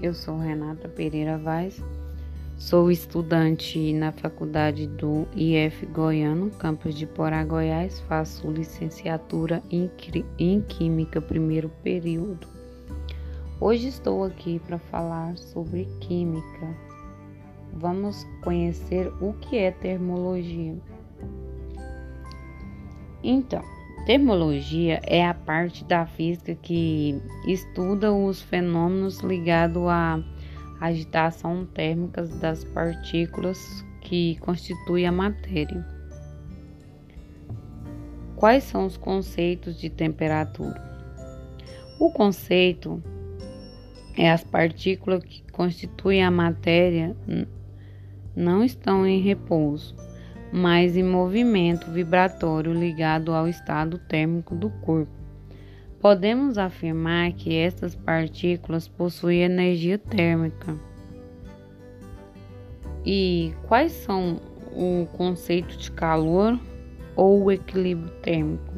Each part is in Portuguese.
eu sou Renata Pereira Vaz, sou estudante na faculdade do IF Goiano, campus de Porá, Goiás, faço licenciatura em, em Química, primeiro período. Hoje estou aqui para falar sobre Química. Vamos conhecer o que é termologia. Então, Termologia é a parte da física que estuda os fenômenos ligados à agitação térmica das partículas que constituem a matéria. Quais são os conceitos de temperatura? O conceito é as partículas que constituem a matéria não estão em repouso mas em movimento vibratório ligado ao estado térmico do corpo. Podemos afirmar que estas partículas possuem energia térmica. E quais são o conceito de calor ou o equilíbrio térmico?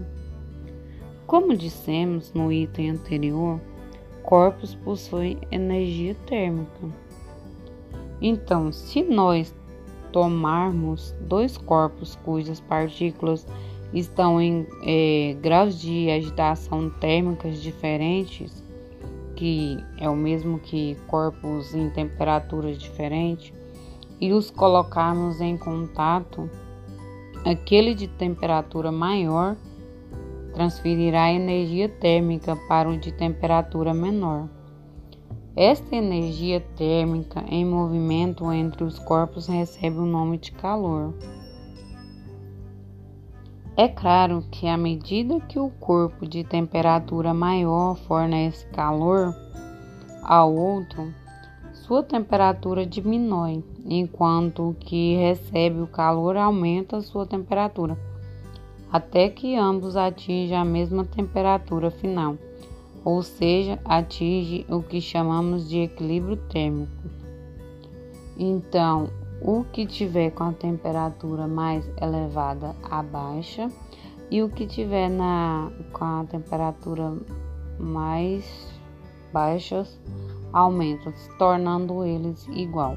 Como dissemos no item anterior, corpos possuem energia térmica. Então, se nós tomarmos dois corpos cujas partículas estão em é, graus de agitação térmicas diferentes, que é o mesmo que corpos em temperaturas diferentes, e os colocarmos em contato, aquele de temperatura maior transferirá energia térmica para o de temperatura menor. Esta energia térmica em movimento entre os corpos recebe o nome de calor. É claro que à medida que o corpo de temperatura maior fornece calor ao outro, sua temperatura diminui, enquanto o que recebe o calor aumenta sua temperatura, até que ambos atingem a mesma temperatura final ou seja, atinge o que chamamos de equilíbrio térmico. Então, o que tiver com a temperatura mais elevada abaixa e o que tiver na, com a temperatura mais baixas aumenta, tornando eles igual.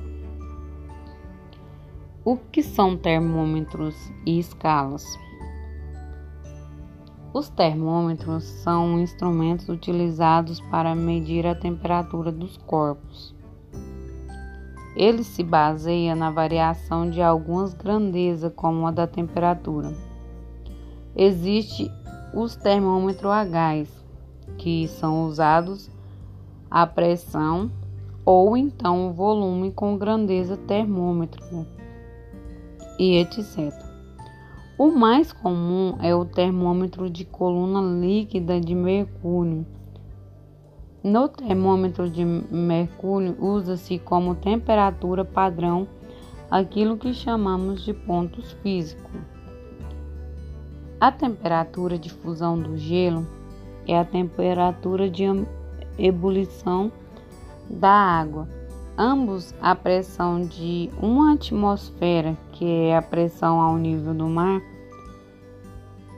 O que são termômetros e escalas? Os termômetros são instrumentos utilizados para medir a temperatura dos corpos. Ele se baseia na variação de algumas grandezas, como a da temperatura. Existe os termômetros a gás, que são usados a pressão ou então o volume com grandeza termômetro e etc. O mais comum é o termômetro de coluna líquida de mercúrio. No termômetro de mercúrio usa-se como temperatura padrão aquilo que chamamos de pontos físicos. A temperatura de fusão do gelo é a temperatura de ebulição da água. Ambos a pressão de uma atmosfera, que é a pressão ao nível do mar,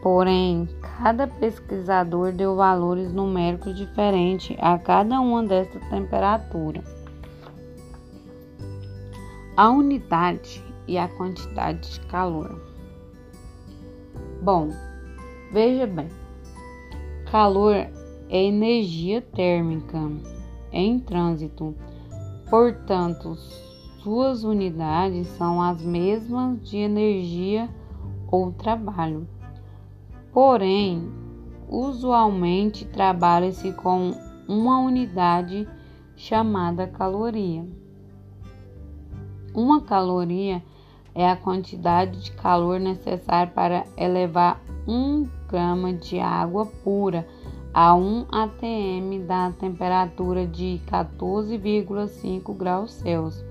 Porém, cada pesquisador deu valores numéricos diferentes a cada uma dessas temperaturas. A unidade e a quantidade de calor. Bom, veja bem, calor é energia térmica em trânsito, portanto, suas unidades são as mesmas de energia ou trabalho. Porém, usualmente trabalha-se com uma unidade chamada caloria. Uma caloria é a quantidade de calor necessária para elevar um grama de água pura a 1 atm da temperatura de 14,5 graus Celsius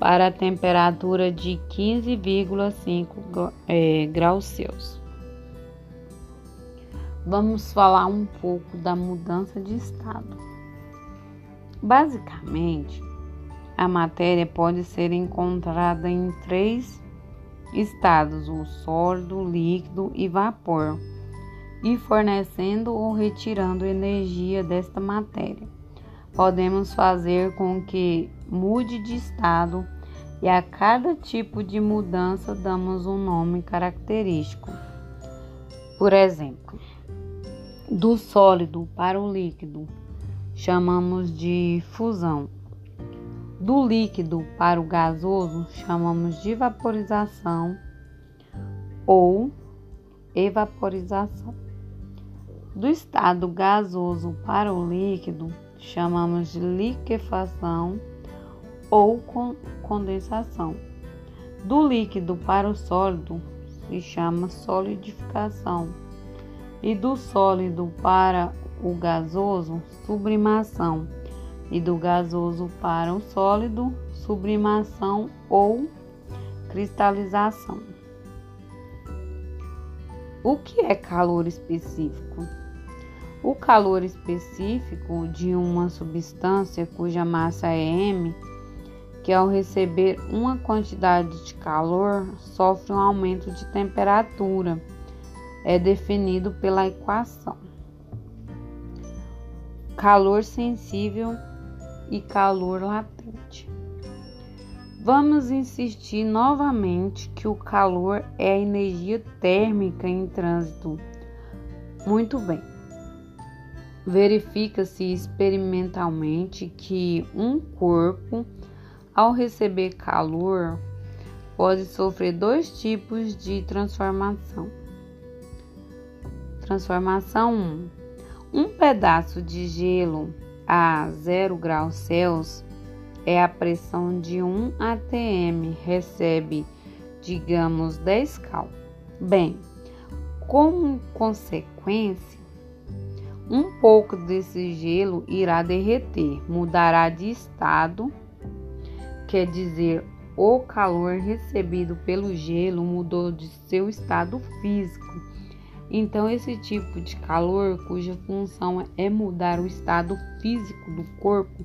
para a temperatura de 15,5 é, graus Celsius vamos falar um pouco da mudança de estado. Basicamente, a matéria pode ser encontrada em três estados: o sólido, líquido e vapor, e fornecendo ou retirando energia desta matéria. podemos fazer com que mude de estado e a cada tipo de mudança damos um nome característico. Por exemplo, do sólido para o líquido, chamamos de fusão. Do líquido para o gasoso, chamamos de vaporização ou evaporização. Do estado gasoso para o líquido, chamamos de liquefação ou condensação. Do líquido para o sólido se chama solidificação, e do sólido para o gasoso, sublimação, e do gasoso para o sólido, sublimação ou cristalização. O que é calor específico? O calor específico de uma substância cuja massa é m, que ao receber uma quantidade de calor sofre um aumento de temperatura, é definido pela equação. Calor sensível e calor latente. Vamos insistir novamente que o calor é a energia térmica em trânsito. Muito bem. Verifica-se experimentalmente que um corpo, ao receber calor, pode sofrer dois tipos de transformação. Transformação 1. Um pedaço de gelo a 0 graus Celsius é a pressão de 1 atm, recebe, digamos, 10 cal. Bem, como consequência, um pouco desse gelo irá derreter, mudará de estado, quer dizer, o calor recebido pelo gelo mudou de seu estado físico. Então, esse tipo de calor, cuja função é mudar o estado físico do corpo,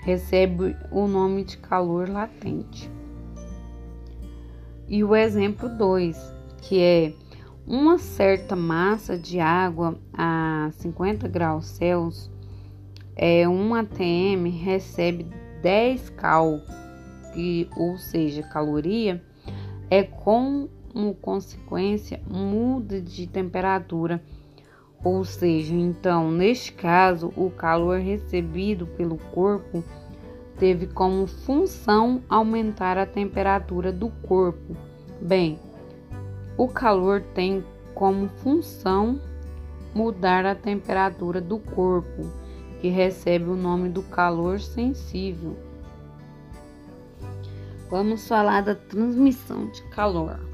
recebe o nome de calor latente. E o exemplo 2, que é uma certa massa de água a 50 graus Celsius, é, 1 atm recebe 10 cal, que, ou seja, caloria, é como consequência muda de temperatura ou seja, então, neste caso, o calor recebido pelo corpo teve como função aumentar a temperatura do corpo. Bem, o calor tem como função mudar a temperatura do corpo, que recebe o nome do calor sensível. Vamos falar da transmissão de calor.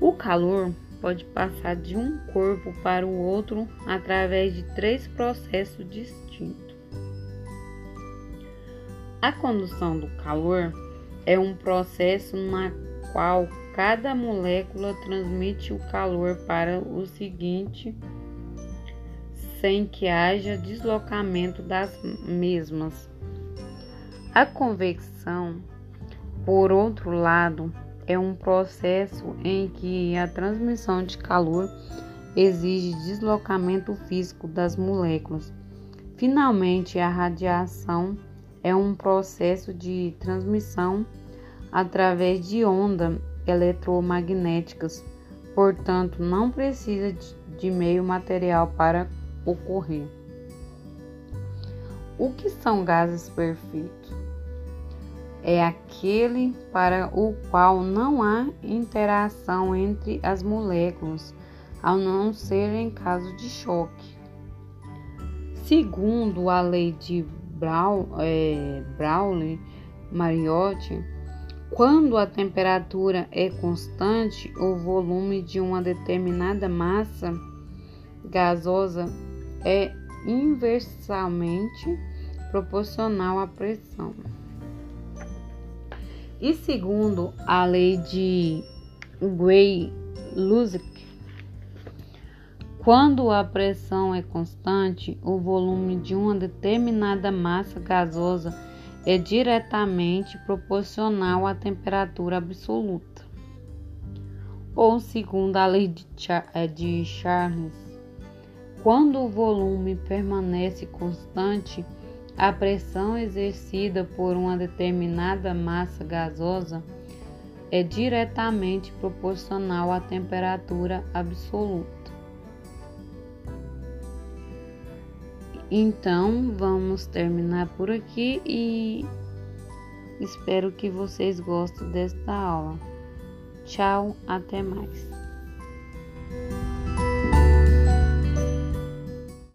O calor pode passar de um corpo para o outro através de três processos distintos. A condução do calor é um processo na qual cada molécula transmite o calor para o seguinte sem que haja deslocamento das mesmas. A convecção, por outro lado, é um processo em que a transmissão de calor exige deslocamento físico das moléculas. Finalmente, a radiação é um processo de transmissão através de ondas eletromagnéticas, portanto, não precisa de meio material para ocorrer. O que são gases perfeitos? É aquele para o qual não há interação entre as moléculas, ao não ser em caso de choque. Segundo a lei de Brown, é, Mariotti, quando a temperatura é constante, o volume de uma determinada massa gasosa é inversamente proporcional à pressão. E segundo a lei de Gray-Lussac, quando a pressão é constante, o volume de uma determinada massa gasosa é diretamente proporcional à temperatura absoluta. Ou segundo a lei de, Char é, de Charles, quando o volume permanece constante, A pressão exercida por uma determinada massa gasosa é diretamente proporcional à temperatura absoluta. Então, vamos terminar por aqui e espero que vocês gostem desta aula. Tchau, até mais.